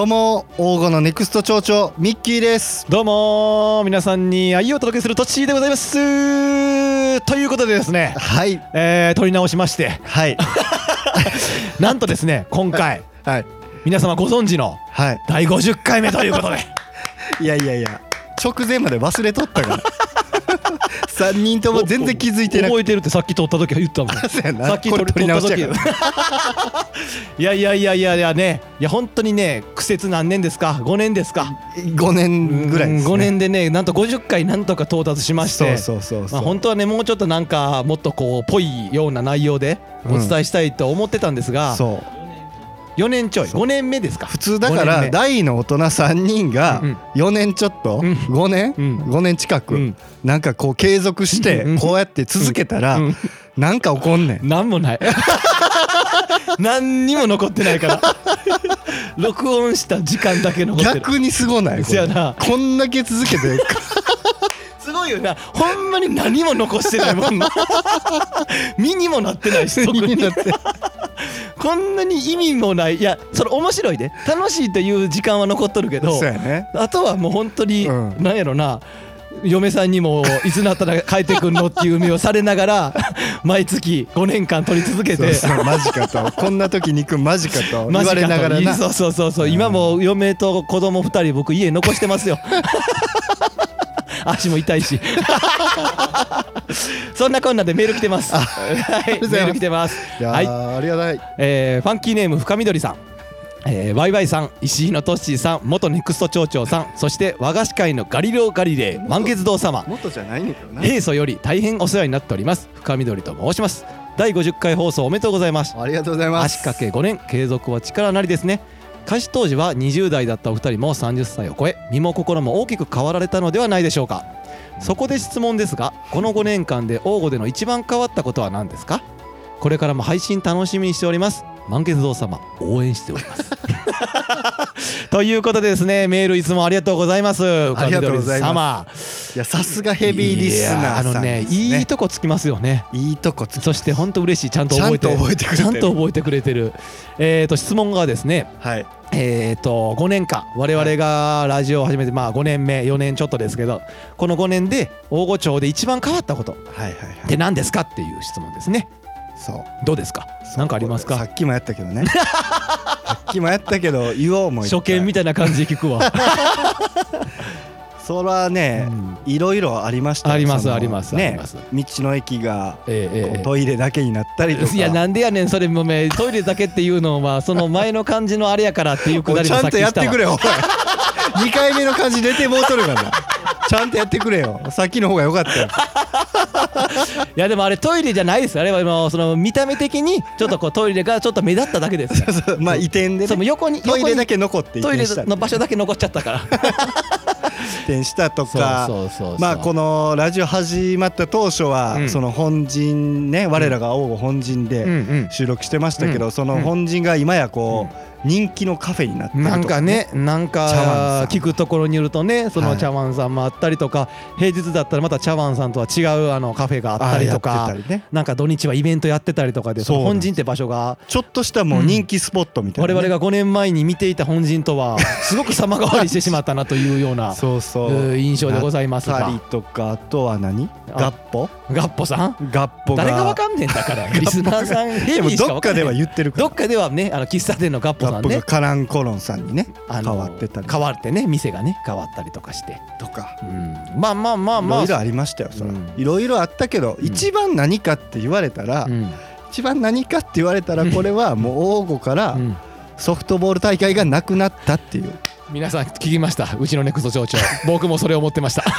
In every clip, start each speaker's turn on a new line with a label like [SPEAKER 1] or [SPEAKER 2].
[SPEAKER 1] どうも王語のネクスト町長ミッキーです。
[SPEAKER 2] どうもー皆さんに愛をお届けするトッチーでございます。ということでですね、
[SPEAKER 1] はい。
[SPEAKER 2] えー、撮り直しまして。
[SPEAKER 1] はい。
[SPEAKER 2] なんとですね今回
[SPEAKER 1] はい。
[SPEAKER 2] 皆様ご存知の
[SPEAKER 1] はい。
[SPEAKER 2] 第50回目ということで。
[SPEAKER 1] いやいやいや直前まで忘れとったから3人とも全然気づいてなく
[SPEAKER 2] 覚えてるってさっき撮った時は言ったもん。
[SPEAKER 1] そうやな。
[SPEAKER 2] さっき撮
[SPEAKER 1] り直し
[SPEAKER 2] たいや いやいやいやいやね。いや本当にね苦節何年ですか？5年ですか
[SPEAKER 1] ？5年ぐらいです、ね、
[SPEAKER 2] 5年でねなんと50回なんとか到達しまして。
[SPEAKER 1] そうそうそうそう、
[SPEAKER 2] まあ、本当はねもうちょっとなんかもっとこうぽいような内容でお伝えしたいと思ってたんですが、
[SPEAKER 1] そう
[SPEAKER 2] 4年ちょい。
[SPEAKER 1] そう。
[SPEAKER 2] 5年目ですか。
[SPEAKER 1] 普通だか
[SPEAKER 2] 5年
[SPEAKER 1] ら
[SPEAKER 2] 目。
[SPEAKER 1] 大の大人3人が
[SPEAKER 2] うん
[SPEAKER 1] 4年ちょっと
[SPEAKER 2] うん。
[SPEAKER 1] 5年？
[SPEAKER 2] うん。
[SPEAKER 1] 5年近く
[SPEAKER 2] うん。
[SPEAKER 1] なんかこう継続して
[SPEAKER 2] うん。
[SPEAKER 1] こうやって続けたら
[SPEAKER 2] うん。
[SPEAKER 1] なんか起こんねん。
[SPEAKER 2] なんもない。何にも残ってないから。録音した時間だけ残ってる。
[SPEAKER 1] 逆にすごない？
[SPEAKER 2] せやな。
[SPEAKER 1] こんだけ続けて
[SPEAKER 2] すごいよなほんまに何も残してないもんな。身にもなってないし特に。
[SPEAKER 1] になって。
[SPEAKER 2] こんなに意味もない。いやそれ面白いで。楽しいという時間は残っとるけど
[SPEAKER 1] ね。
[SPEAKER 2] あとはもう本当に、
[SPEAKER 1] うん。
[SPEAKER 2] なんやろな。嫁さんにもいつになったら帰ってくんのっていう目をされながら 毎月5年間撮り続けて。
[SPEAKER 1] そうマジかと。こんな時に行くマジかと。言われながらな。
[SPEAKER 2] そうそうそうそう、
[SPEAKER 1] うん
[SPEAKER 2] 今も嫁と子供2人僕家残してますよ足も痛いし。そんなこんなでメール来てます。はいメール来てます。はい。
[SPEAKER 1] ーありがたい。
[SPEAKER 2] えーファンキーネーム深緑さん、えー、ワイワイさん石井のトッシーさん元ネクスト町長さんそして和菓子界のガリレオ・ガリレイ満月堂様。
[SPEAKER 1] 元じゃないねんけどな。
[SPEAKER 2] 平素より大変お世話になっております。深緑と申します。第50回放送おめでとうございます。
[SPEAKER 1] ありがとうございます。
[SPEAKER 2] 足掛け5年継続は力なりですね開始当時は20代だったお二人も30歳を超え身も心も大きく変わられたのではないでしょうか。そこで質問ですがこの5年間で王吾での一番変わったことは何ですか？これからも配信楽しみにしております。満月堂様応援しております。ということでですねメールいつもありがとうございます。
[SPEAKER 1] ありがとうござい
[SPEAKER 2] ま
[SPEAKER 1] ますいやさすがヘビーリスナーさん
[SPEAKER 2] あのねいいとこつきますよね。
[SPEAKER 1] いいとこつき
[SPEAKER 2] そして本当嬉しい。ちゃんと覚えて。
[SPEAKER 1] ちゃんと覚えてくれてる。
[SPEAKER 2] ちゃんと覚えてくれてる。えっ、と質問がですね
[SPEAKER 1] はい。
[SPEAKER 2] えー、と5年間我々がラジオを始めてまあ5年目4年ちょっとですけどこの5年で大御町で一番変わったこと。っ
[SPEAKER 1] はいはいはい。
[SPEAKER 2] て何ですかっていう質問ですね
[SPEAKER 1] そう。
[SPEAKER 2] どうですか？何かありますか？
[SPEAKER 1] さっきもやったけどね。さっきもやったけど言おうも
[SPEAKER 2] 初見みたいな感じで聞くわ、
[SPEAKER 1] そらね
[SPEAKER 2] うん。
[SPEAKER 1] いろいろありましたよ。
[SPEAKER 2] ありますあります
[SPEAKER 1] ね道の駅が
[SPEAKER 2] ええ
[SPEAKER 1] トイレだけになったりとか。
[SPEAKER 2] いやなんでやねんそれもめトイレだけっていうのはその前の感じのあれやからっていうくだりもさっ
[SPEAKER 1] おいちゃんとやってくれよおい。2回目の感じ出てもうとるからちゃんとやってくれよ。さっきの方が良かったよ
[SPEAKER 2] いやでもあれトイレじゃないですあれはもうその見た目的にちょっとこうトイレがちょっと目立っただけです
[SPEAKER 1] そうそう。まあ移転で
[SPEAKER 2] そうもう
[SPEAKER 1] ね
[SPEAKER 2] 横に
[SPEAKER 1] トイレだ
[SPEAKER 2] け
[SPEAKER 1] け残って移
[SPEAKER 2] トイレ
[SPEAKER 1] 転した
[SPEAKER 2] の場所だけ残っちゃったから。
[SPEAKER 1] 移転したとか。
[SPEAKER 2] そうそうそうそう。
[SPEAKER 1] まあこのラジオ始まった当初は、
[SPEAKER 2] うん。
[SPEAKER 1] その本陣ね我らが王吾本陣
[SPEAKER 2] うんう
[SPEAKER 1] で
[SPEAKER 2] ん。
[SPEAKER 1] 収録してましたけど、
[SPEAKER 2] うん。
[SPEAKER 1] その本陣が今やこう、人気のカフェになってると
[SPEAKER 2] なんかねなん
[SPEAKER 1] 茶碗さん。
[SPEAKER 2] か聞くところによるとねそ
[SPEAKER 1] はい。
[SPEAKER 2] の茶碗さんもあったりとか平日だったらまた茶碗さんとは違うあのカフェがあったりと
[SPEAKER 1] あ
[SPEAKER 2] か
[SPEAKER 1] ね。
[SPEAKER 2] なんか土日はイベントやってたりとかでその本陣って場所が。
[SPEAKER 1] ちょっとしたもう人気スポットみたいなね、
[SPEAKER 2] 我々が5年前に見ていた本陣とは すごく様変わりしてしまったなというような
[SPEAKER 1] そうそう。
[SPEAKER 2] えー印象でございますが。
[SPEAKER 1] とかあとは何？
[SPEAKER 2] あ
[SPEAKER 1] ガッポ？
[SPEAKER 2] ガッポさん？
[SPEAKER 1] ガッポが。
[SPEAKER 2] 誰がわかんねえんだから。リスナーさんヘビーしか
[SPEAKER 1] どっかでは言ってるから。
[SPEAKER 2] どっかではねあの喫茶店のガッポさんね。
[SPEAKER 1] カランコロンさんにね変わってたり。
[SPEAKER 2] 変わってね店がね変わったりとかして、
[SPEAKER 1] とか。
[SPEAKER 2] うん、まあまあまあまあ。
[SPEAKER 1] いろいろありましたよそら。
[SPEAKER 2] うん。
[SPEAKER 1] いろいろあったけど
[SPEAKER 2] ん。
[SPEAKER 1] 一番何かって言われたら
[SPEAKER 2] うん。
[SPEAKER 1] 一番何かって言われたらこれはもう王吾から
[SPEAKER 2] うん。
[SPEAKER 1] ソフトボール大会がなくなったっていう。
[SPEAKER 2] 皆さん聞きました？うちのネクスト町長。僕もそれを思ってました。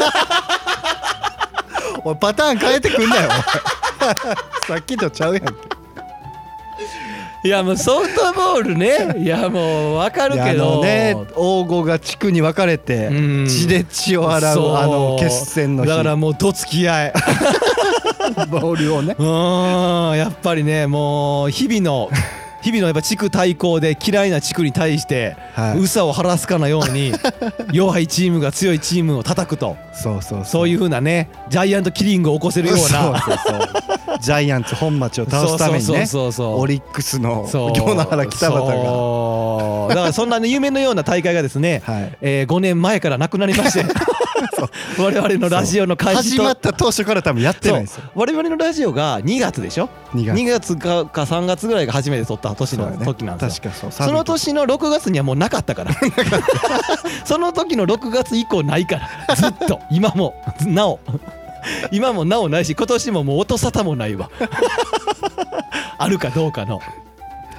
[SPEAKER 1] おいパターン変えてくんなよ さっきとちゃうやんけ
[SPEAKER 2] いやもうソフトボールね。いやもうわかるけど。
[SPEAKER 1] のね王吾が地区に分かれて
[SPEAKER 2] うん。
[SPEAKER 1] 血で血を洗うあの決戦の日。
[SPEAKER 2] だからもうどつき合い。
[SPEAKER 1] ボールをね。
[SPEAKER 2] うーん。やっぱりねもう日々の日々のやっぱ地区対抗で嫌いな地区に対して
[SPEAKER 1] はい。
[SPEAKER 2] 憂さを晴らすかのように 弱いチームが強いチームを叩くと。
[SPEAKER 1] そうそう。
[SPEAKER 2] そういう風なねジャイアントキリングを起こせるような。
[SPEAKER 1] そうそうそうジャイアンツ本町を倒すためにねオリックスの京野原北畑が。
[SPEAKER 2] だからそんなね夢のような大会がですね、
[SPEAKER 1] はい。
[SPEAKER 2] えー5年前からなくなりまして。我々のラジオの開始と
[SPEAKER 1] 始まった当初から多分やってないんですよ。
[SPEAKER 2] 我々のラジオが2月でしょ
[SPEAKER 1] ？2月。
[SPEAKER 2] 2月かか3月ぐらいが初めて撮った年の時なんですよ。
[SPEAKER 1] 確かそう。
[SPEAKER 2] その年の6月にはもうなかったから。その時の6月以降ないから。ずっと。今も。なお 今もなおないし今年ももう音沙汰もないわ。あるかどうかの。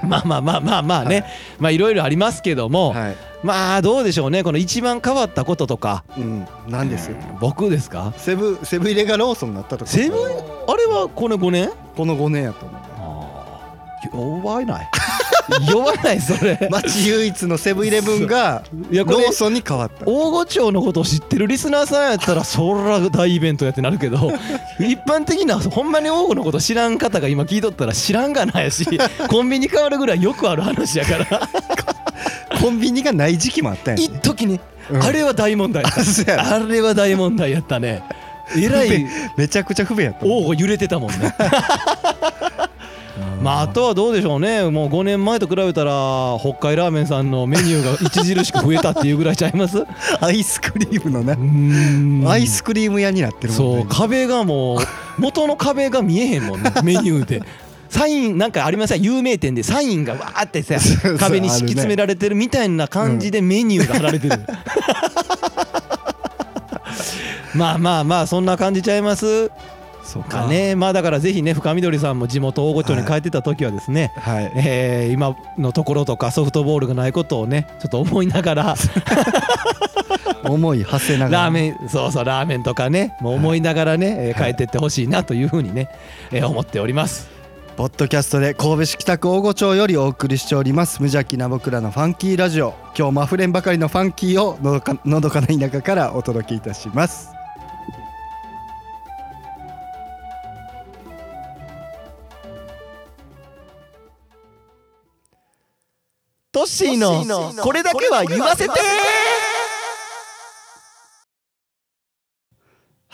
[SPEAKER 2] まあまあまあまあまあね、まあいろいろありますけども、
[SPEAKER 1] はい。
[SPEAKER 2] まあどうでしょうね。この一番変わったこととか。
[SPEAKER 1] うん。なんです？よ
[SPEAKER 2] 僕ですか？
[SPEAKER 1] セブセブ入れがローソンになったとか
[SPEAKER 2] セブン？あれはこの5年？
[SPEAKER 1] この5年やと思う。
[SPEAKER 2] 弱いない弱いないそれ。
[SPEAKER 1] 町唯一のセブンイレブンが
[SPEAKER 2] いやこれ
[SPEAKER 1] ローソンに変わった。
[SPEAKER 2] 大御町のことを知ってるリスナーさんやったらそら大イベントやってなるけど 一般的なほんまに大御のこと知らん方が今聞いとったら知らんがなやし コンビニ変わるぐらいよくある話やから。
[SPEAKER 1] コンビニがない時期もあったんやね。
[SPEAKER 2] 一時ね、
[SPEAKER 1] うん。
[SPEAKER 2] あれは大問題やった
[SPEAKER 1] あそうやな。
[SPEAKER 2] あれは大問題やったね。えらい。
[SPEAKER 1] めちゃくちゃ不便やった
[SPEAKER 2] 大御揺れてたもんねまああとはどうでしょうね。もう5年前と比べたら北海ラーメンさんのメニューが著しく増えたっていうぐらいちゃいます？う
[SPEAKER 1] アイスクリームのな。
[SPEAKER 2] ーん。
[SPEAKER 1] アイスクリーム屋になってるもん
[SPEAKER 2] そう。
[SPEAKER 1] ね
[SPEAKER 2] 壁がもう元の壁が見えへんもんね。メニューで。サインなんかありません？有名店でサインがわーってさ 壁に敷き詰められてるみたいな感じでメニューが貼られてる、まあまあまあそんな感じちゃいます
[SPEAKER 1] そう
[SPEAKER 2] かね。まあだからぜひね深緑さんも地元大御町に帰ってた時はですね、
[SPEAKER 1] はい。
[SPEAKER 2] えー今のところとかソフトボールがないことをねちょっと思いながら
[SPEAKER 1] 思い馳せながら。
[SPEAKER 2] ラーメンそうそうラーメンとかねもう思いながらね、えー
[SPEAKER 1] はい。
[SPEAKER 2] 帰ってってほしいなというふうにね、えー思っております。
[SPEAKER 1] ポッドキャストで神戸市北区大御町よりお送りしております無邪気な僕らのファンキーラジオ。今日もあふれんばかりのファンキーをのどかのどかな田舎からお届けいたします
[SPEAKER 2] シーの。これだけは言わせて。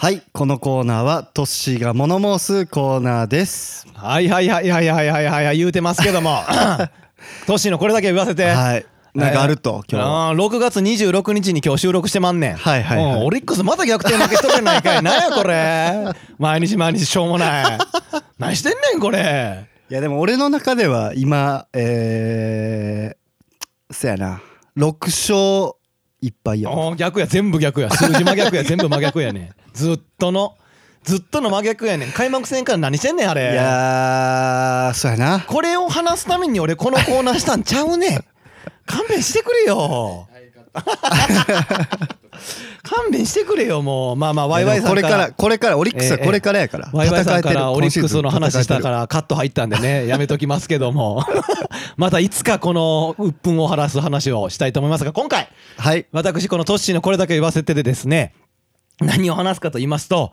[SPEAKER 1] はいこのコーナーはトッシーが物申すコーナーです。
[SPEAKER 2] はいはいはいはいはいはいはい、言うてますけども。トッシーのこれだけ言わせて。
[SPEAKER 1] はい。なんかあると、今日
[SPEAKER 2] あー6月26日に今日収録してまんねん、
[SPEAKER 1] はいはい。はい
[SPEAKER 2] オリックスまた逆転負けしとるやないかい。なんやこれ。毎日毎日しょうもない。何してんねんこれ。
[SPEAKER 1] いやでも俺の中では今、えそやな。6勝1敗や
[SPEAKER 2] おー逆や全部逆や。数字真逆や。全部真逆やね。んずっとのずっとの真逆やねん。開幕戦から何してんねんあれ。
[SPEAKER 1] いやーそうやな。
[SPEAKER 2] これを話すために俺このコーナーしたんちゃうねん。勘弁してくれよ 勘弁してくれよもう。まあまあワイワイさんから。
[SPEAKER 1] これからこれからオリックスは
[SPEAKER 2] ええ
[SPEAKER 1] これからやから、
[SPEAKER 2] ワイワイさんからオリックスの話したか
[SPEAKER 1] ら
[SPEAKER 2] らカット入ったんでね。やめときますけども。またいつかこの鬱憤を晴らす話をしたいと思いますが今回
[SPEAKER 1] はい。
[SPEAKER 2] 私このトッシーのこれだけ言わせてでですね何を話すかと言いますと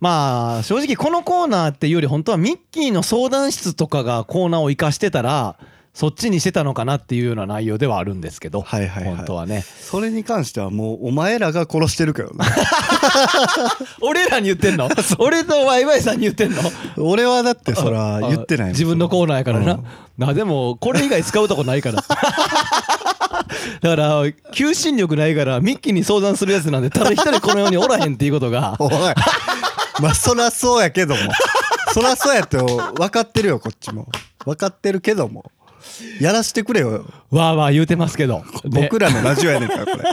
[SPEAKER 2] まあ正直このコーナーっていうより本当はミッキーの相談室とかがコーナーを生かしてたらそっちにしてたのかなっていうような内容ではあるんですけど、
[SPEAKER 1] はいはいはい。
[SPEAKER 2] 本当はね。
[SPEAKER 1] それに関してはもうお前らが殺してるけどな
[SPEAKER 2] 俺らに言ってんの？俺とワイワイさんに言ってんの？
[SPEAKER 1] 俺はだってそら
[SPEAKER 2] あ
[SPEAKER 1] 言ってない
[SPEAKER 2] 自分のコーナーやからな、
[SPEAKER 1] うん。
[SPEAKER 2] なでもこれ以外使うとこないから。だから求心力ないからミッキーに相談するやつなんでただ一人この世におらへんっていうことが。
[SPEAKER 1] おい。まあそらそうやけども。そらそうやって分かってるよこっちも。分かってるけどもやらしてくれよ。
[SPEAKER 2] わーわー言うてますけど。で
[SPEAKER 1] 僕らのラジオやねんからこれ。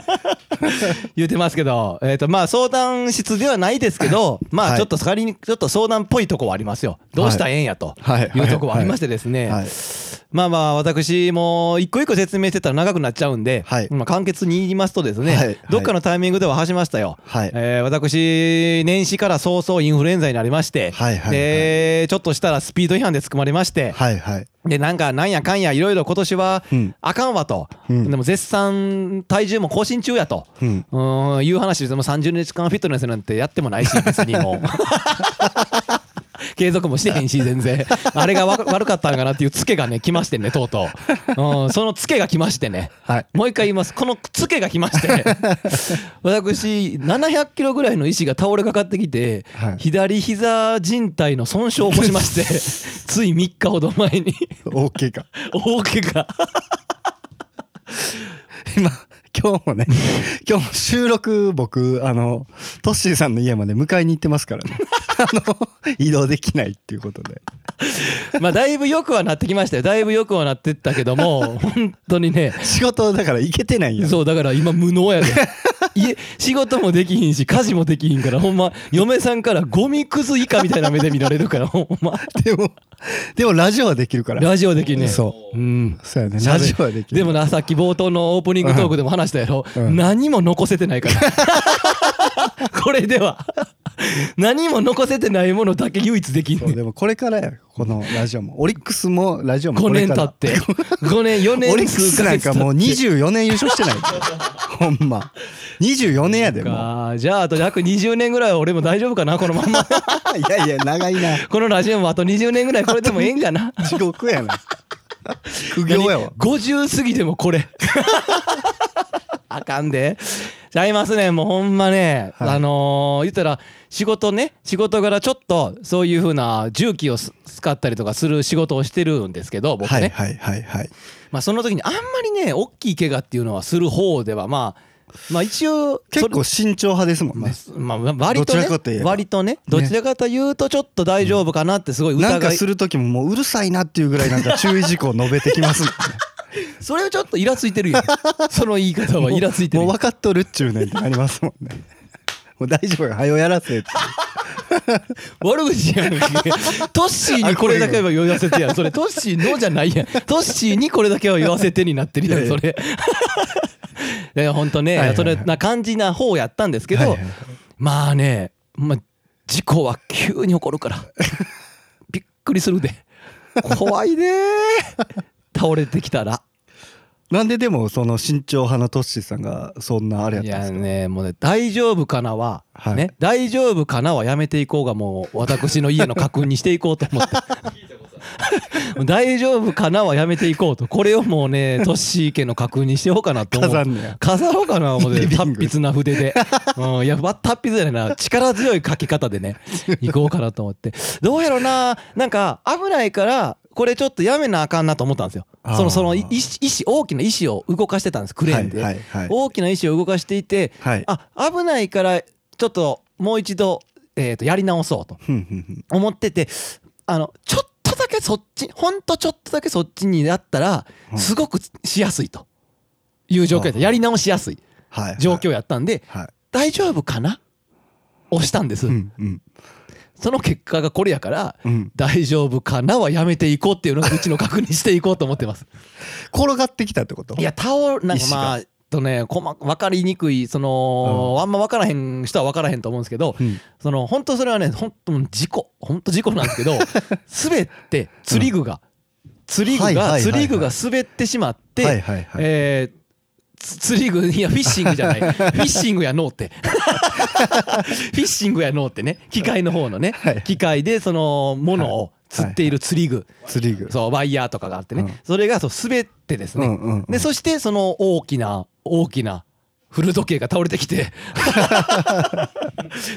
[SPEAKER 2] 言ってますけど、えっ、と、まあ相談室ではないですけど、ま
[SPEAKER 1] はい。
[SPEAKER 2] あちょっと仮にちょっと相談っぽいとこはありますよ。どうしたらええんやと。
[SPEAKER 1] はい。
[SPEAKER 2] いうとこはありましてですね。
[SPEAKER 1] はい。
[SPEAKER 2] まあまあ私も一個一個説明してたら長くなっちゃうんで、
[SPEAKER 1] はい。
[SPEAKER 2] まあ簡潔に言いますとですね、
[SPEAKER 1] はい。
[SPEAKER 2] どっかのタイミングでは話しましたよ。
[SPEAKER 1] はい。
[SPEAKER 2] えー私年始から早々インフルエンザになりまして、
[SPEAKER 1] はいはいはい。
[SPEAKER 2] でちょっとしたらスピード違反で捕まりまして、
[SPEAKER 1] はいはい。
[SPEAKER 2] でなんかなんやかんやいろいろ今年は
[SPEAKER 1] うん
[SPEAKER 2] あかんわと、
[SPEAKER 1] うん。
[SPEAKER 2] でも絶賛体重も更新中やと。
[SPEAKER 1] うん。
[SPEAKER 2] うーんいう話ですもう30日間フィットネスなんてやってもないし別にもう。継続もしてへんし全然。あれがわ悪かったんかなっていうツケがね来ましてねとうとう、うん、そのツケが来ましてね。
[SPEAKER 1] はい。
[SPEAKER 2] もう一回言います。このツケが来まして。私700キロぐらいの石が倒れかかってきて、
[SPEAKER 1] はい。
[SPEAKER 2] 左膝靭帯の損傷を起こしまして つい3日ほど前に。
[SPEAKER 1] OK か
[SPEAKER 2] 大怪我
[SPEAKER 1] 今今日もね 今日も収録僕あのトッシーさんの家まで迎えに行ってますからね。あの移動できないっていうことで。
[SPEAKER 2] まあだいぶ良くはなってきましたよ。だいぶ良くはなってったけども本当にね。
[SPEAKER 1] 仕事だから行けてないん。や
[SPEAKER 2] そうだから今無能やで家仕事もできひんし家事もできひんからほんま嫁さんからゴミくず以下みたいな目で見られるからほんま。
[SPEAKER 1] でもでもラジオはできるから。
[SPEAKER 2] ラジオできんね
[SPEAKER 1] そう。
[SPEAKER 2] うん。
[SPEAKER 1] そうやね。ラジオはできる。
[SPEAKER 2] でもなさっき冒頭のオープニングトークでも話したやろ、
[SPEAKER 1] うん。
[SPEAKER 2] 何も残せてないから これでは。何も残せてないものだけ唯一できんねん。
[SPEAKER 1] そうでもこれからやこのラジオも。オリックスもラジオも
[SPEAKER 2] 5
[SPEAKER 1] これから。
[SPEAKER 2] 年経って5年4 年
[SPEAKER 1] オリックスなんかもう24年優勝してない。ほんま。24年やでも
[SPEAKER 2] かじゃああと約20年ぐらいは俺も大丈夫かなこのまんま。
[SPEAKER 1] う いやいや長いな。
[SPEAKER 2] このラジオもあと20年ぐらいこれでもええんかな。
[SPEAKER 1] 地獄やな。苦行やわ。
[SPEAKER 2] 50過ぎてもこれあかんで。ちゃいますねもうほんまね、
[SPEAKER 1] はい。
[SPEAKER 2] あのー言ったら仕事ね仕事柄ちょっとそういう風な重機をす使ったりとかする仕事をしてるんですけど僕ね、
[SPEAKER 1] はいはいはいはい。
[SPEAKER 2] まあその時にあんまりね大きい怪我っていうのはする方ではまあまあ一応
[SPEAKER 1] 結構慎重派ですもんね。
[SPEAKER 2] まあ、割とね割とね。どちらかというとちょっと大丈夫かなってすごい疑い、
[SPEAKER 1] なんかする時ももううるさいなっていうぐらいなんか注意事項述べてきますもんね
[SPEAKER 2] それをちょっとイラついてるよ。その言い方はイラついてる
[SPEAKER 1] もう分かっとるっちゅうねんってなりますもんね。もう大丈夫よ。はよやらせって。
[SPEAKER 2] 悪口やんけトッシーにこれ。だけは言わせてや。んそれトッシーのじゃないやん。トッシーにこれだけは言わせてになってるやんそれ。いやほんとね、
[SPEAKER 1] はいはいはい。
[SPEAKER 2] それな感じな方やったんですけど、
[SPEAKER 1] はいはいはい
[SPEAKER 2] まあね、まあ、事故は急に起こるから。びっくりするで。怖いね倒れてきたら
[SPEAKER 1] なんででもその慎重派のトッシーさんがそんなあれや
[SPEAKER 2] いや
[SPEAKER 1] ったんですか？
[SPEAKER 2] ねもうね大丈夫かなは、
[SPEAKER 1] はい。
[SPEAKER 2] ね大丈夫かなはやめていこうがもう私の家の確認にしていこうと思って。大丈夫かなはやめていこうとこれをもうね トッシー家の確認してようかなと思う。
[SPEAKER 1] 飾んねや。
[SPEAKER 2] 飾ろうかな思って達筆な筆で、うん、いやわ達筆じゃないな。力強い書き方でね 行こうかなと思って。どうやろうななんか危ないからこれちょっとやめなあかんなと思ったんですよ。そのそのい石石大きな石を動かしてたんですクレーンで、
[SPEAKER 1] はいはいはい。
[SPEAKER 2] 大きな石を動かしていて、
[SPEAKER 1] はい。
[SPEAKER 2] あ危ないからちょっともう一度、えー、とやり直そうと思っててあのちょっとだけそっちほんとちょっとだけそっちになったら
[SPEAKER 1] うん。
[SPEAKER 2] すごくしやすいと。いう状況やった。
[SPEAKER 1] あ
[SPEAKER 2] やり直しやすい
[SPEAKER 1] はい
[SPEAKER 2] 状況やったんで
[SPEAKER 1] はい。
[SPEAKER 2] 大丈夫かな？押したんです、
[SPEAKER 1] うんうん
[SPEAKER 2] その結果がこれやから
[SPEAKER 1] うん。
[SPEAKER 2] 大丈夫かなはやめていこうっていうのが うちの確認していこうと思ってます。
[SPEAKER 1] 転がってきたってこと？
[SPEAKER 2] いや倒るなんかまあとねこま分かりにくいその、あんま分からへん人は分からへんと思うんですけど、
[SPEAKER 1] うん。
[SPEAKER 2] その本当それはね本当事故本当事故なんですけど 滑って釣り具が、釣り具が釣り具が滑ってしまって、
[SPEAKER 1] はいはいはい。
[SPEAKER 2] えーつ釣り具いやフィッシングじゃない。フィッシングやのうって。フィッシングやのうっ てね。機械の方のね、
[SPEAKER 1] はい。
[SPEAKER 2] 機械でそのものを釣っている釣り具、
[SPEAKER 1] 釣り具。
[SPEAKER 2] そうワイヤーとかがあってね、
[SPEAKER 1] うん。
[SPEAKER 2] それがそう滑ってですね、
[SPEAKER 1] うんうんうん。
[SPEAKER 2] でそしてその大きな大きな古時計が倒れてきて。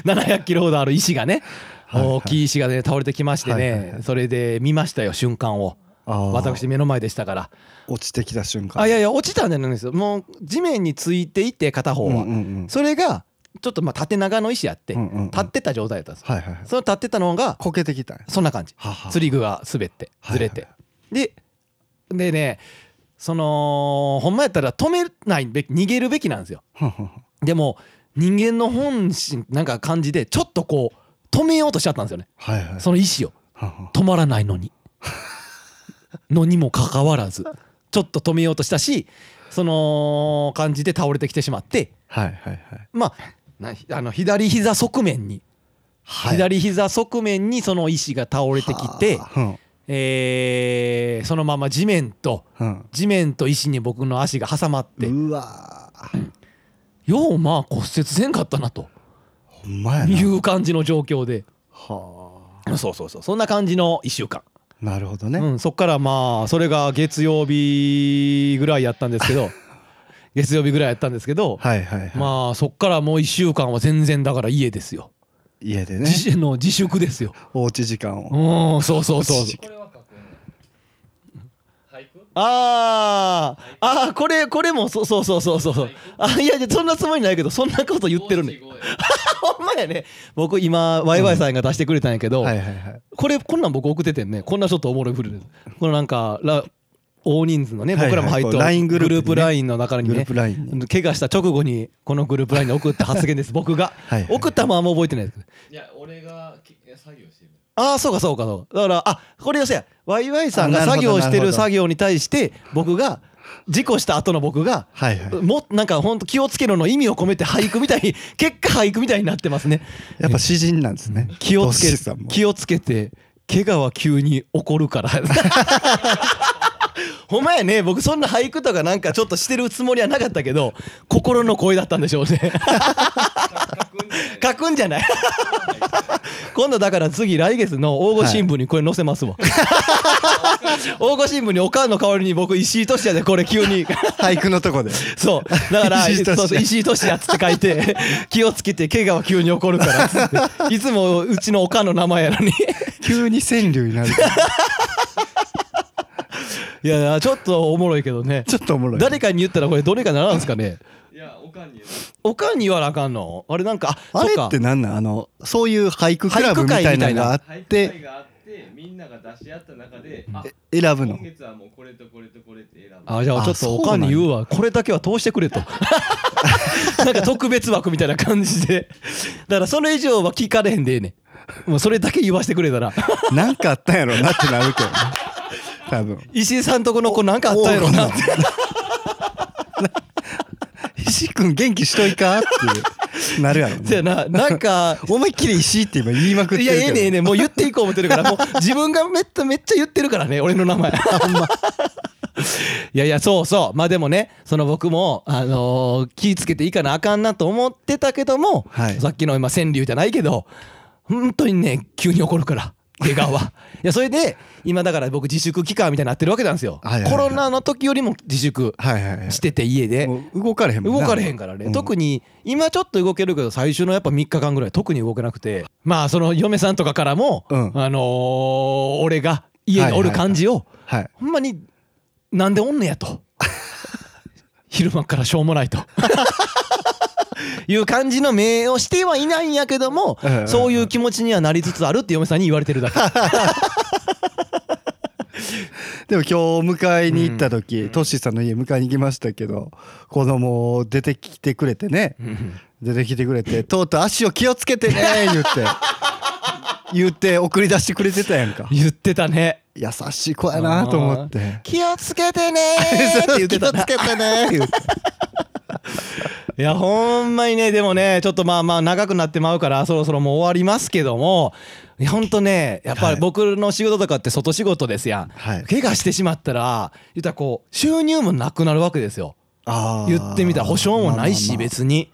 [SPEAKER 2] 700キロほどある石がね
[SPEAKER 1] はいはい。
[SPEAKER 2] 大きい石がね倒れてきまして
[SPEAKER 1] はいはいはい。
[SPEAKER 2] ねそれで見ましたよ瞬間を私目の前でしたから。
[SPEAKER 1] 落ちてきた瞬間。
[SPEAKER 2] あいやいや落ちたんじゃないんですよ。もう地面についていて片方は、
[SPEAKER 1] うんうんうん。
[SPEAKER 2] それがちょっとまあ縦長の石あって、
[SPEAKER 1] うんうんうん。
[SPEAKER 2] 立ってた状態だったんです、
[SPEAKER 1] はいはいはい。
[SPEAKER 2] その立ってたのが
[SPEAKER 1] こけてきた
[SPEAKER 2] そんな感じ。
[SPEAKER 1] はは。
[SPEAKER 2] 釣り具が滑ってずれて、ででねそのほんまやったら止めないべき逃げるべきなんですよ。でも人間の本心なんか感じでちょっとこう止めようとしちゃったんですよね。
[SPEAKER 1] はいはい。
[SPEAKER 2] その意思を止まらないのに のにもかかわらずちょっと止めようとしたしその感じで倒れてきてしまって
[SPEAKER 1] はいはいはい。
[SPEAKER 2] まあなあの左膝側面に、
[SPEAKER 1] はい。
[SPEAKER 2] 左膝側面にその石が倒れてきて、
[SPEAKER 1] はあ
[SPEAKER 2] えーそのまま地面と地面と石に僕の足が挟まって
[SPEAKER 1] うわー。
[SPEAKER 2] ようまあ骨折せんかったなと。
[SPEAKER 1] ほんまやな。
[SPEAKER 2] いう感じの状況で。
[SPEAKER 1] は
[SPEAKER 2] そうそうそう。そんな感じの1週間、
[SPEAKER 1] あなるほどね、
[SPEAKER 2] うん、そっからまあそれが月曜日ぐらいやったんですけど 月曜日ぐらいやったんですけど
[SPEAKER 1] はいはいはい、
[SPEAKER 2] まあそっからもう1週間は全然だから家ですよ。
[SPEAKER 1] 家でね。
[SPEAKER 2] 自の自粛ですよ。
[SPEAKER 1] おうち時間を。
[SPEAKER 2] うんそうそうそうあーあーこれこれもそうそうそうそうそう。あいやいやそんなつもりないけどそんなこと言ってるね ほんまやね。僕今ワイワイさんが出してくれたんやけど、
[SPEAKER 1] はいはいはい。
[SPEAKER 2] これこんなん僕送っててんね。こんなちょっとおもろいフル。ですこのなんかラ大人数のね
[SPEAKER 1] はいはい
[SPEAKER 2] 僕らも入っと
[SPEAKER 1] こう LINE グループにね。
[SPEAKER 2] グループ LINE の中にね
[SPEAKER 1] グループラインに
[SPEAKER 2] 怪我した直後にこのグループ LINE に送った発言です。僕が。
[SPEAKER 1] はいはい
[SPEAKER 2] 送ったまま覚えてないです。
[SPEAKER 3] いや俺がき作業してる
[SPEAKER 2] ああそうかそうかそうか。だからあこれよせやワイワイさんが作業して
[SPEAKER 1] なる
[SPEAKER 2] 作業に対して僕が事故した後の僕が
[SPEAKER 1] はいはい。
[SPEAKER 2] もなんかほんと気をつけろの意味を込めて俳句みたいに 結果俳句みたいになってますね。
[SPEAKER 1] やっぱ詩人なんですね。
[SPEAKER 2] 気をつけ気をつけて怪我は急に起こるから。ほんまやね。僕そんな俳句とかなんかちょっとしてるつもりはなかったけど心の声だったんでしょうね書くんじゃない？今度だから次来月の大御新聞にこれ載せますわ、大御新聞におかんの代わりに僕石井俊也でこれ急に。
[SPEAKER 1] 俳句のとこで。
[SPEAKER 2] そう。だから
[SPEAKER 1] 石井俊也。
[SPEAKER 2] っつって書いて気をつけて怪我は急に起こるからっつって。いつもうちのおかんの名前やのに。
[SPEAKER 1] 急に川柳になる
[SPEAKER 2] いやいやちょっとおもろいけどね。
[SPEAKER 1] ちょっとおもろい
[SPEAKER 2] 誰かに言ったらこれどれかならんすかね。
[SPEAKER 3] いやおかんに
[SPEAKER 2] おかんに言わなあかんの？あれなんかあ
[SPEAKER 1] あれってなんなん？あのそういう俳句クラブみたいなのがあって。
[SPEAKER 3] 会があってみんなが出し合った中であ
[SPEAKER 1] 選ぶの？
[SPEAKER 3] 今月はもうこれとこれとこれって選ぶ。
[SPEAKER 2] あじゃあちょっとおかんに言うわ。これだけは通してくれと。なんか特別枠みたいな感じで。だからそれ以上は聞かれへんでええねん。もうそれだけ言わせてくれたら。
[SPEAKER 1] なんかあったんやろなってなるけどね多分。
[SPEAKER 2] 石井さんとこの子なんかあったんやろな。って
[SPEAKER 1] 石井君元気しといかってなるやろ。ね
[SPEAKER 2] ななんか
[SPEAKER 1] 思いっきり石井って今言いまくって
[SPEAKER 2] い
[SPEAKER 1] るけど。
[SPEAKER 2] やええねええねもう言っていこう思ってるから。もう 自分がめっちゃめっちゃ言ってるからね俺の名前。いやいやそうそう。まあでもねその僕もあのー気ぃつけていかなあかんなと思ってたけども、
[SPEAKER 1] はい。
[SPEAKER 2] さっきの今川柳じゃないけど本当にね急に起こるから怪我は。いやそれで今だから僕自粛期間みたいになってるわけなんですよ、
[SPEAKER 1] はいはいはい。
[SPEAKER 2] コロナの時よりも自粛
[SPEAKER 1] はいはいはい。
[SPEAKER 2] してて家で。
[SPEAKER 1] もう動かれへん
[SPEAKER 2] 動かれへんからね、
[SPEAKER 1] うん。
[SPEAKER 2] 特に今ちょっと動けるけど最初のやっぱ3日間ぐらい特に動けなくて。まあその嫁さんとかからも、
[SPEAKER 1] うん。
[SPEAKER 2] あのー俺が家におる感じを、
[SPEAKER 1] はい。
[SPEAKER 2] ほんまになんでおんねやと。昼間からしょうもないと いう感じの目をしてはいないんやけども、
[SPEAKER 1] うんうんうん。
[SPEAKER 2] そういう気持ちにはなりつつあるって嫁さんに言われてるだけ。
[SPEAKER 1] でも今日迎えに行った時、トッシーさんの家迎えに行きましたけど子供出てきてくれてね。出てきてくれてとうとう足を気をつけてね言って。言って送り出してくれてたやんか。
[SPEAKER 2] 言ってたね。
[SPEAKER 1] 優しい子やなと思って。
[SPEAKER 2] 気をつけてねーって言ってたな。
[SPEAKER 1] 気をつけてね言って
[SPEAKER 2] いやほんまにねでもねちょっとまあまあ長くなってまうからそろそろもう終わりますけどもほんとねやっぱ
[SPEAKER 1] はい。
[SPEAKER 2] り僕の仕事とかって外仕事ですやん、
[SPEAKER 1] はい。
[SPEAKER 2] 怪我してしまったら言ったらこう収入もなくなるわけですよ。言ってみたら保証もないし別に。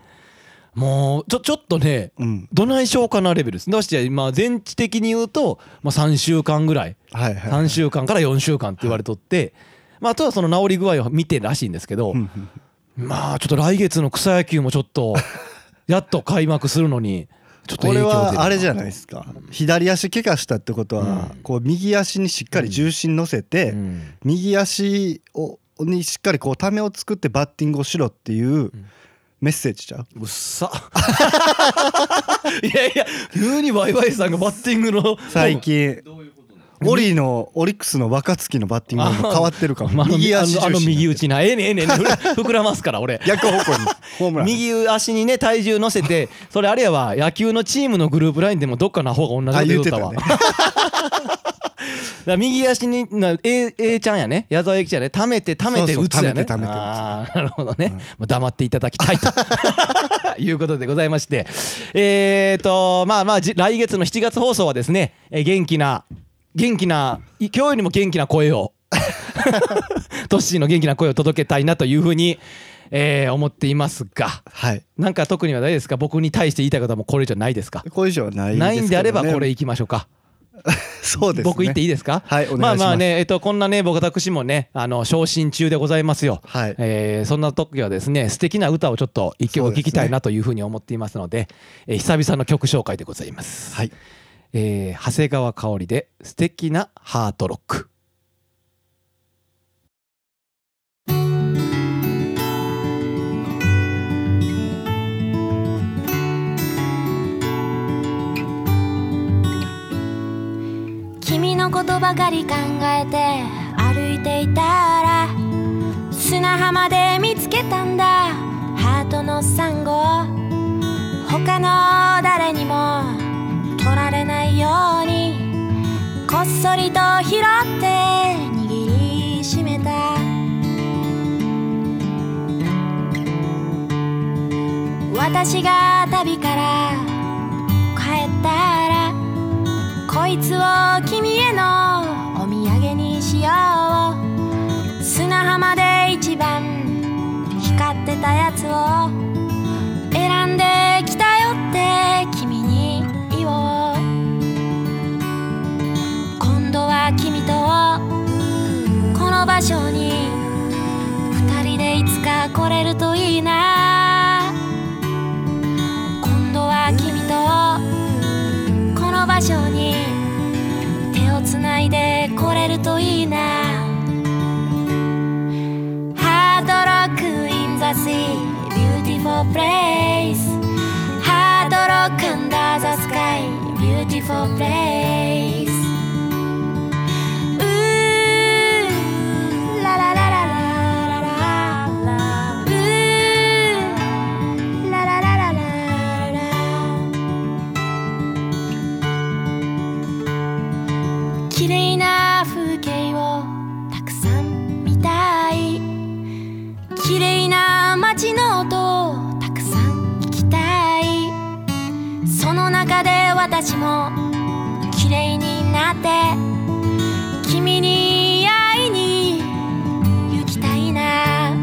[SPEAKER 2] もうちょちょっとね
[SPEAKER 1] うん。
[SPEAKER 2] どないしようかなレベルです。どうして今全知的に言うと、まあ、3週間ぐらい。
[SPEAKER 1] はいはい
[SPEAKER 2] 3週間から4週間って言われとって、まあ、あとはその治り具合を見てらしいんですけど、
[SPEAKER 1] うん
[SPEAKER 2] まあちょっと来月の草野球もちょっと やっと開幕するのにちょっと
[SPEAKER 1] これはあれじゃないですか。左足怪我したってことは、こう右足にしっかり重心乗せて、
[SPEAKER 2] うん。
[SPEAKER 1] 右足をにしっかりこうためを作ってバッティングをしろっていうメッセージちゃう？
[SPEAKER 2] うっさ。いやいや急にワイワイさんがバッティングの
[SPEAKER 1] 最近オリのオリックスの若月のバッティングも変わってるかも。右足
[SPEAKER 2] あの右打ちな。ええねんええねんええ。ねん膨らますから俺。
[SPEAKER 1] 逆方向に。ホームラン。
[SPEAKER 2] 右足にね体重乗せてそれあれやわ野球のチームのグループラインでもどっかの方が同
[SPEAKER 1] あ
[SPEAKER 2] じこと言うたわ。右足にな A, A ちゃんやね。矢沢永吉やね。溜めて溜めて打つやね。あーなるほどね、もう黙っていただきたいと。いうことでございまして。えーとまあまあじ来月の7月放送はですねえー元気な元気ない今日よりも元気な声を。トッシーの元気な声を届けたいなというふうに、えー思っていますが。
[SPEAKER 1] はい。
[SPEAKER 2] なんか特にはないですか？僕に対して言いたいことはもうこれ以上ないですか？
[SPEAKER 1] これ以上はないね、
[SPEAKER 2] ないんであればこれ行きましょうか。
[SPEAKER 1] そうですね。
[SPEAKER 2] 僕言っていいですか？
[SPEAKER 1] はいお願いします。
[SPEAKER 2] まあまあねえっとこんなね僕私もねあの昇進中でございますよ、
[SPEAKER 1] はい。
[SPEAKER 2] えーそんな時はですね素敵な歌をちょっと一曲聴きたいなというふうに思っていますのでえー久々の曲紹介でございます、
[SPEAKER 1] はい
[SPEAKER 2] えー長谷川香織で素敵なハートロック。
[SPEAKER 4] 君のことばかり考えて歩いていたら砂浜で見つけたんだ。ハートのサンゴ。他の誰にも取られないように。こっそりと拾って握りしめた私が旅から帰ったらこいつを君へのお土産にしよう。砂浜で一番光ってたやつを選んで君とこの場所に二人でいつか来れるといいな。今度は君とこの場所に手をつないで来れるといいな。ハードロック in the sea beautiful place. ハードロック under the sky beautiful place. 私も綺麗になって君に会いに行きたいな。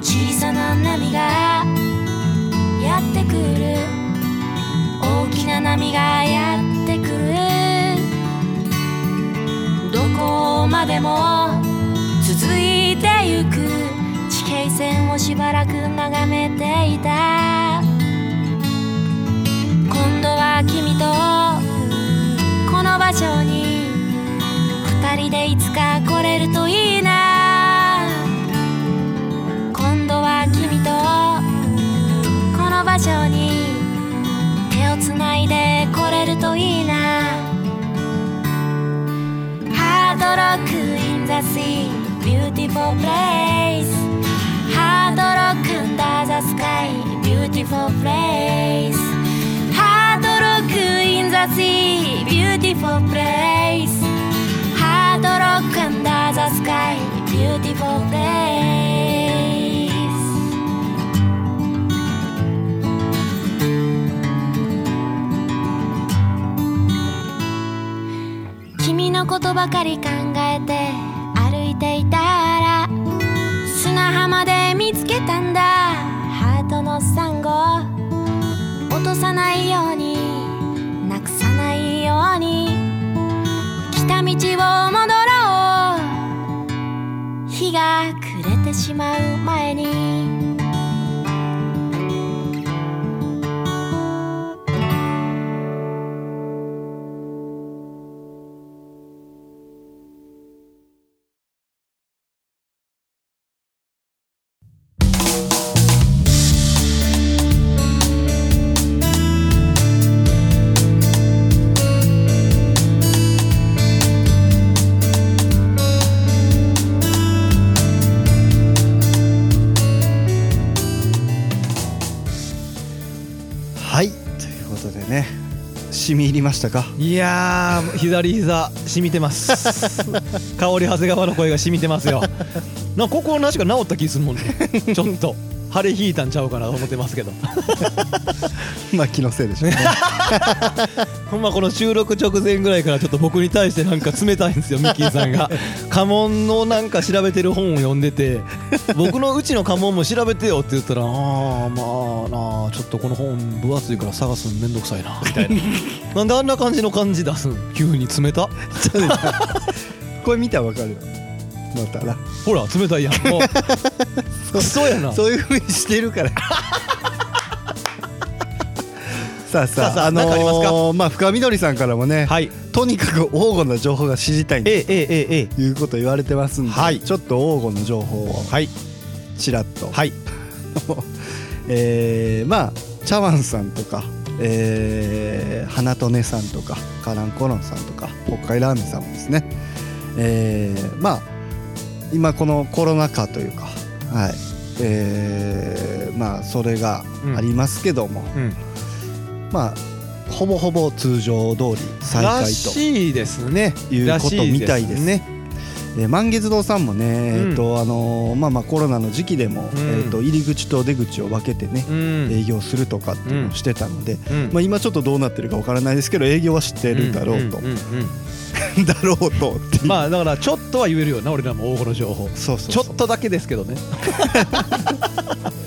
[SPEAKER 4] 小さな波がやってくる。大きな波がやってくる。どこまでも続いてゆく。地平線をしばらく眺めていた。今度は君とこの場所に二人でいつか来れるといいな。今度は君とこの場所に手をつないで来れるといいな。ハードロック in the sea beautiful place. hard rock under the sky beautiful place hard rock in the sea beautiful place hard rock under the sky beautiful place 君のことばかり考えてまで見つけたんだ。ハートのサンゴ。落とさないように。なくさないように。来た道を戻ろう。日が暮れてしまう前に。
[SPEAKER 1] 染み入りましたか？
[SPEAKER 2] いやー左膝染みてます。香り長谷川の声が染みてますよ。なんか心なしか治った気するもんね。ちょっと腫れ引いたんちゃうかなと思ってますけど
[SPEAKER 1] まあ気のせいでしょうね。
[SPEAKER 2] ほんまこの収録直前ぐらいからちょっと僕に対してなんか冷たいんですよ ミッキーさんが。家紋のなんか調べてる本を読んでて 僕のうちの家紋も調べてよって言ったらああまあなあちょっとこの本分厚いから探すのめんどくさいなみたいな。なんであんな感じの感じ出すん？急に冷た？
[SPEAKER 1] これ見たらわかるよ。またな。
[SPEAKER 2] ほら冷たいやん。もう。クソやな。
[SPEAKER 1] そういうふうにしてるからさあさあ
[SPEAKER 2] さあさあ
[SPEAKER 1] あの
[SPEAKER 2] なんかありますか？
[SPEAKER 1] ーまあ深みどりさんからもね、
[SPEAKER 2] はい。
[SPEAKER 1] とにかく黄金の情報が知りたいんで
[SPEAKER 2] ええええええ。
[SPEAKER 1] ということ言われてますんで、
[SPEAKER 2] はい。
[SPEAKER 1] ちょっと黄金の情報を
[SPEAKER 2] はい。
[SPEAKER 1] ちらっと、
[SPEAKER 2] はい。
[SPEAKER 1] えーまあ茶碗さんとか、えー、花とねさんとかカランコロンさんとか北海ラーメンさんもですね、えーまあ今このコロナ禍というかはい。えーまあそれがありますけども、
[SPEAKER 2] うん
[SPEAKER 1] まあほぼほぼ通常通り再
[SPEAKER 2] ら
[SPEAKER 1] 開
[SPEAKER 2] しいですね
[SPEAKER 1] ということみたいです
[SPEAKER 2] ね。
[SPEAKER 1] えー満月堂さんもね、
[SPEAKER 2] うん。
[SPEAKER 1] えっとあのーまあまあコロナの時期でも、
[SPEAKER 2] うん。
[SPEAKER 1] えっと入り口と出口を分けてね、
[SPEAKER 2] うん。
[SPEAKER 1] 営業するとかっていうのをしてたので、
[SPEAKER 2] うん。
[SPEAKER 1] まあ、今ちょっとどうなってるかわからないですけど営業は知ってるだろうと、だろうと
[SPEAKER 2] まあだからちょっとは言えるよな俺らも大御の情報。
[SPEAKER 1] そうそう。
[SPEAKER 2] ちょっとだけですけどね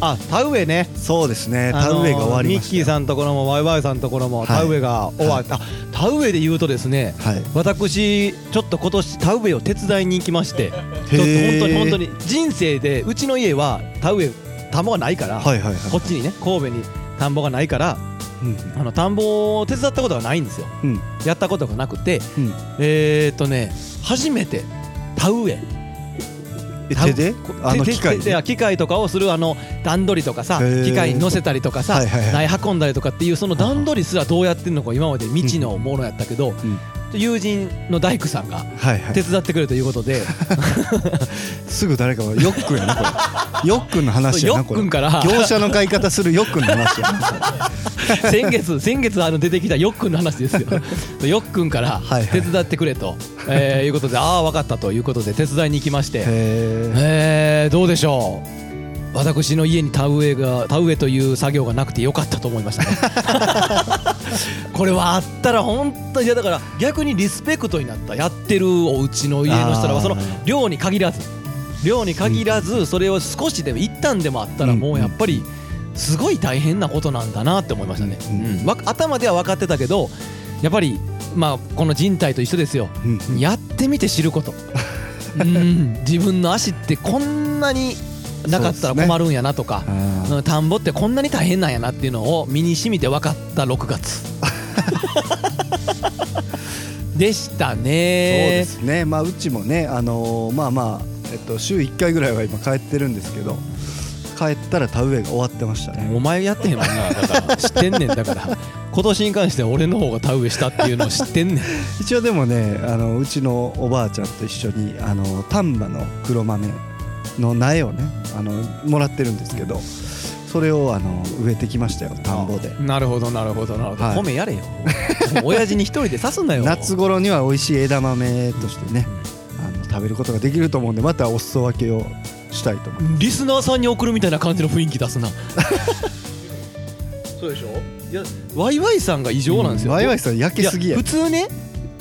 [SPEAKER 2] あ田植えね。
[SPEAKER 1] そうですね。田植えが終わり
[SPEAKER 2] ミッキーさんところもワイワイさんところも
[SPEAKER 1] はい。
[SPEAKER 2] 田植えが終わった、あ田植えで言うとですね
[SPEAKER 1] はい。
[SPEAKER 2] 私ちょっと今年田植えを手伝いに行きましてちょっと本当に本当に人生でうちの家は田植え田んぼがないから、
[SPEAKER 1] はいはいはい。
[SPEAKER 2] こっちにね神戸に田んぼがないから
[SPEAKER 1] うん。
[SPEAKER 2] あの田んぼを手伝ったことがないんですよ。
[SPEAKER 1] うん。
[SPEAKER 2] やったことがなくて
[SPEAKER 1] うん。
[SPEAKER 2] えー、っとね初めて田植え
[SPEAKER 1] 手で？あの
[SPEAKER 2] 手
[SPEAKER 1] 機械で？
[SPEAKER 2] 機械とかをするあの段取りとかさ機械に乗せたりとかさ、
[SPEAKER 1] はいはい
[SPEAKER 2] 運んだりとかっていうその段取りすらどうやってんのか今まで未知のものやったけど、
[SPEAKER 1] ん
[SPEAKER 2] 友人の大工さんが
[SPEAKER 1] はいはい。
[SPEAKER 2] 手伝ってくれるということで、
[SPEAKER 1] すぐ誰かがよっくんやなこれ。よっくんの話や
[SPEAKER 2] よ
[SPEAKER 1] なこれ。
[SPEAKER 2] っくんから。
[SPEAKER 1] 業者の買い方するよっくんの話やな
[SPEAKER 2] 先月先月あの出てきたよっくんの話ですよ。よっくんから
[SPEAKER 1] はいはい。
[SPEAKER 2] 手伝ってくれと、えーいうことでああ分かったということで手伝いに行きまして。
[SPEAKER 1] へ
[SPEAKER 2] えー、どうでしょう？私の家に田植えが田植えという作業がなくてよかったと思いましたね これはあったら本当にだから逆にリスペクトになった。やってるお家の家の人らはその量に限らず。量に限らずそれを少しでも一旦でもあったら
[SPEAKER 1] うん
[SPEAKER 2] もうやっぱりすごい大変なことなんだなって思いましたね、
[SPEAKER 1] うん。
[SPEAKER 2] うん。わ頭では分かってたけどやっぱりまあこの人体と一緒ですよ。
[SPEAKER 1] うんうん。
[SPEAKER 2] やってみて知ること。うん。自分の足ってこんなになかったら困るんやなとか、
[SPEAKER 1] あー
[SPEAKER 2] うん田んぼってこんなに大変なんやなっていうのを身に染みて分かった6月。でした
[SPEAKER 1] そう
[SPEAKER 2] ね
[SPEAKER 1] ですね。まあうちもねあのーまあまあえっと週1回ぐらいは今帰ってるんですけど帰ったら田植えが終わってましたね。
[SPEAKER 2] お前やってへんもんなだから知ってんねんだから。今年に関しては俺の方が田植えしたっていうのを知ってんねん。
[SPEAKER 1] 一応でもねあのうちのおばあちゃんと一緒にあの丹波の黒豆の苗をねあのもらってるんですけどそれをあの植えてきましたよ田んぼで。
[SPEAKER 2] なるほどなるほどなるほど、
[SPEAKER 1] はい。
[SPEAKER 2] 米やれよ。親父に一人で刺すなよ。
[SPEAKER 1] 夏頃には美味しい枝豆としてねあの食べることができると思うんでまたお裾分けをしたいと思いま
[SPEAKER 2] リスナーさんに送るみたいな感じの雰囲気出すな。そうでしょ？いやワイワイさんが異
[SPEAKER 1] す
[SPEAKER 2] 常なんですよ、
[SPEAKER 1] ワイワイさん焼けすぎや。
[SPEAKER 2] い普通ね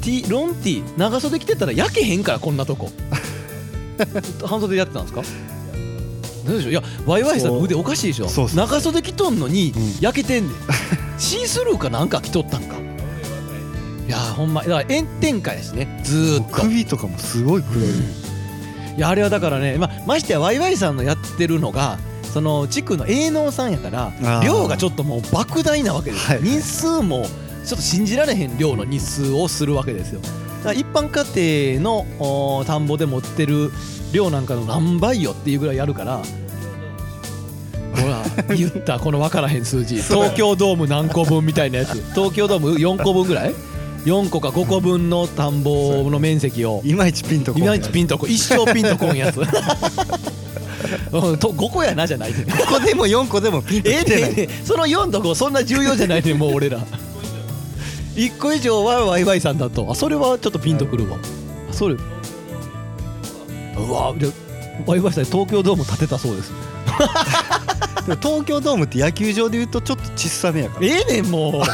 [SPEAKER 2] ティロンティ長袖着てたら焼けへんからこんなとこ 半袖でやってたんですか？何でしょいやワイワイさんの腕おかしいでしょ？
[SPEAKER 1] そうそう
[SPEAKER 2] 長袖着とんのに
[SPEAKER 1] うん。
[SPEAKER 2] 焼けてんねん、シースルーかなんか着とったんか。いやほんまだから炎天下やしね。ずーっと。
[SPEAKER 1] 首とかもすごい黒い、
[SPEAKER 2] いやあれはだからね、まましてやワイワイさんのやってるのがその地区の営農さんやから
[SPEAKER 1] あー。
[SPEAKER 2] 量がちょっともう莫大なわけです、
[SPEAKER 1] はい
[SPEAKER 2] 日数もちょっと信じられへん量の日数をするわけですよ一般家庭の田んぼで持ってる量なんかの何倍よっていうぐらいやるからほら 言ったこの分からへん数字。東京ドーム何個分みたいなやつ。東京ドーム4個分ぐらい？4個か5個分の田んぼの面積を。
[SPEAKER 1] いまいちピンとこ
[SPEAKER 2] いまいちピンとこ一生ピンとこんやつ。うんと5個やなじゃない。で
[SPEAKER 1] 5個でも4個でもピンと
[SPEAKER 2] ええ
[SPEAKER 1] きて
[SPEAKER 2] ええねんその4と5そんな重要じゃないねんもう俺ら1個以上はワイワイさんだと。あそれはちょっとピンとくるわ。あそれ。うわじゃあワイワイさん東京ドーム建てたそうです。
[SPEAKER 1] でも東京ドームって野球場でいうとちょっと小さめやから。
[SPEAKER 2] ええねんもう。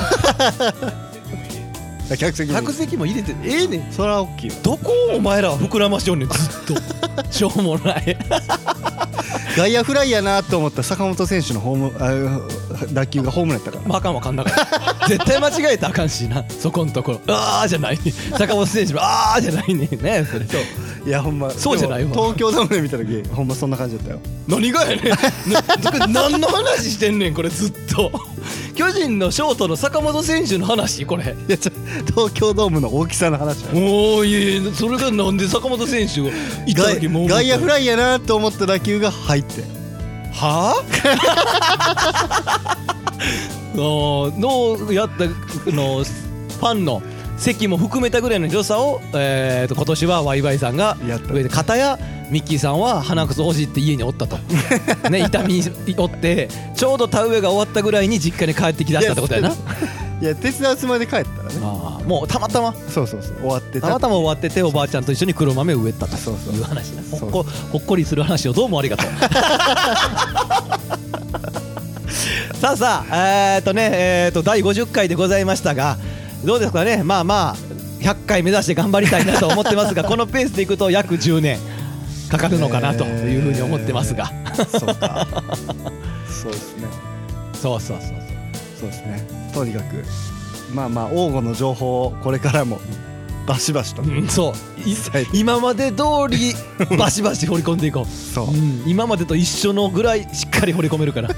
[SPEAKER 1] 客席
[SPEAKER 2] 客席も入れてええねん。
[SPEAKER 1] それは大きいわ
[SPEAKER 2] どこをお前らは膨らましよんねんずっと。しょうもない
[SPEAKER 1] 外野フライやなと思った坂本選手のホームあ打球がホームランやったから。
[SPEAKER 2] まああかんわかんだから。絶対間違えたらあかんしな。そこんとこ。ろああじゃない。ね坂本選手もああじゃないね。んねそれ。
[SPEAKER 1] いやほんま
[SPEAKER 2] そうじゃない
[SPEAKER 1] 東京ドームで見た時ほんまそんな感じだったよ。
[SPEAKER 2] 何がやねん。な何の話してんねんこれずっと巨人のショートの坂本選手の話これ。
[SPEAKER 1] いやちょ東京ドームの大きさの話や
[SPEAKER 2] おおいやいやそれがなんで坂本選手が行った
[SPEAKER 1] 外
[SPEAKER 2] 時もう
[SPEAKER 1] 外野フライやなと思った打球が入って。
[SPEAKER 2] は？あのやったのファンの席も含めたぐらいの良さを、えー、と今年はワイワイさんが
[SPEAKER 1] やった。
[SPEAKER 2] 上で片やミッキーさんは鼻くそ欲しいって家におったと。ね痛みにおってちょうど田植えが終わったぐらいに実家に帰ってきだしたってことやな。
[SPEAKER 1] いや手伝うつもりで帰ったらね。
[SPEAKER 2] もうたまたま。
[SPEAKER 1] そうそうそう終わって
[SPEAKER 2] た。またま終わってておばあちゃんと一緒に黒豆を植えたと
[SPEAKER 1] そうそう
[SPEAKER 2] いう話なほっこほっこりする話をどうもありがとう。さあさあえー、っとねえー、っと第50回でございましたがどうですかね。まあまあ100回目指して頑張りたいなと思ってますがこのペースでいくと約10年かかるのかなというふうに思ってますが、
[SPEAKER 1] そうか。そうですね。
[SPEAKER 2] そうそうそう
[SPEAKER 1] そう。ですね。とにかくまあまあ王吾の情報をこれからもバシバシと。
[SPEAKER 2] そう、うん、そう。今まで通りバシバシ掘り込んでいこう。
[SPEAKER 1] そう。
[SPEAKER 2] うん、今までと一緒のぐらいしっかり掘り込めるから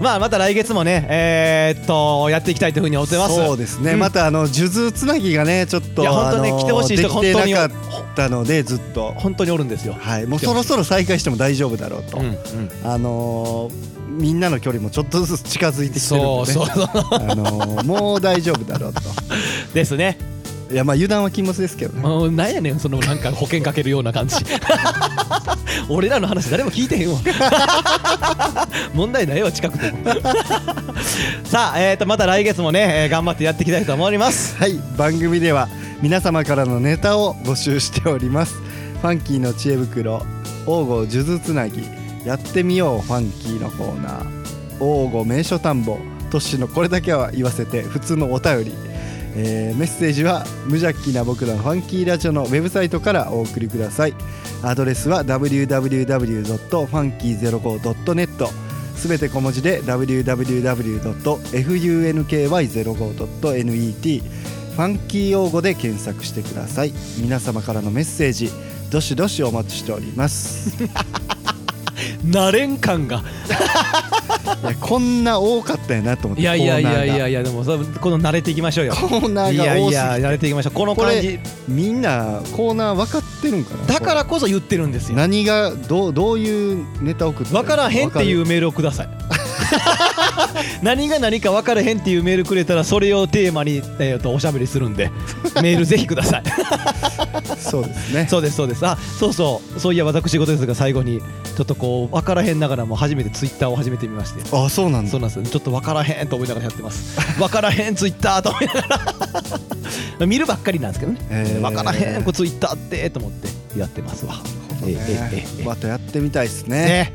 [SPEAKER 2] まあまた来月もねえーっとやっていきたいというふうに思ってます。
[SPEAKER 1] そうですね、
[SPEAKER 2] うん。
[SPEAKER 1] またあの数珠つなぎがねちょっと
[SPEAKER 2] いや本当ね来てほしい人本当に
[SPEAKER 1] なかったのでずっと。
[SPEAKER 2] 本当におるんですよ、
[SPEAKER 1] はい。もうそろそろ再開しても大丈夫だろうと、
[SPEAKER 2] うんうん、
[SPEAKER 1] あのーみんなの距離もちょっとずつ近づいてきてるんで、ね、
[SPEAKER 2] そうそう。そう
[SPEAKER 1] あのーもう大丈夫だろうと。
[SPEAKER 2] ですね
[SPEAKER 1] いやまあ油断は禁物ですけどね。
[SPEAKER 2] もうなんやねんそのなんか保険かけるような感じ。俺らの話誰も聞いてへんわ。問題ないわ近くても。さあ、えー、とまた来月もね、えー頑張ってやっていきたいと思います。
[SPEAKER 1] はい番組では皆様からのネタを募集しております。ファンキーの知恵袋王吾数珠つなぎやってみようファンキーのコーナー。王吾名所探訪。トッシーのこれだけは言わせて普通のお便りえーメッセージは無邪気な僕らのファンキーラジオのウェブサイトからお送りください。アドレスは www.funky05.net すべて小文字で www.funky05.net ファンキー用語で検索してください。皆様からのメッセージどしどしお待ちしております。
[SPEAKER 2] 慣れん感が。
[SPEAKER 1] こんな多かったよなと思って
[SPEAKER 2] いやいやいやいや
[SPEAKER 1] い
[SPEAKER 2] いやでもそこの慣れていきましょうよ。
[SPEAKER 1] コーナー
[SPEAKER 2] いやい
[SPEAKER 1] が多すぎて。
[SPEAKER 2] や慣れていきましょう。この感じ。
[SPEAKER 1] みんなコーナー分かってるんかな
[SPEAKER 2] だからこそ言ってるんですよ。
[SPEAKER 1] 何がどうどういうネタ送って
[SPEAKER 2] 分からへんっていううメールをください。何が何か分からへんっていうメールくれたらそれをテーマに、えー、とおしゃべりするんでメールぜひください
[SPEAKER 1] そうですね。
[SPEAKER 2] そうですそうです。あそうそう。そういや私事ですが最後にちょっとこう分からへんながらも初めてツイッターを始めてみまして。
[SPEAKER 1] あそうなんだ。
[SPEAKER 2] そうなんですよ。ちょっと分からへんと思いながらやってます。分からへんツイッターと思いながら。見るばっかりなんですけどね、
[SPEAKER 1] へー。
[SPEAKER 2] 分からへんこれツイッターってと思ってやってますわ。ええええええ。
[SPEAKER 1] またやってみたいですね。
[SPEAKER 2] ね。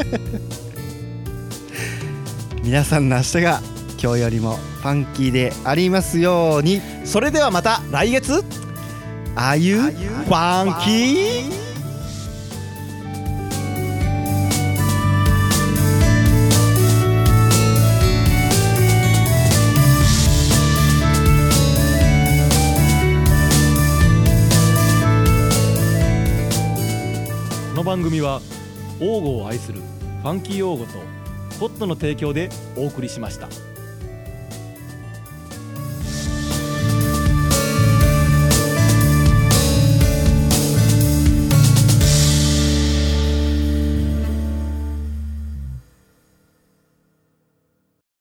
[SPEAKER 1] 皆さんの明日が今日よりもファンキーでありますように。
[SPEAKER 2] それではまた来月
[SPEAKER 1] あゆ
[SPEAKER 2] ファンキーこの番組は王語を愛するファンキー王語とホットの提供でお送りしました。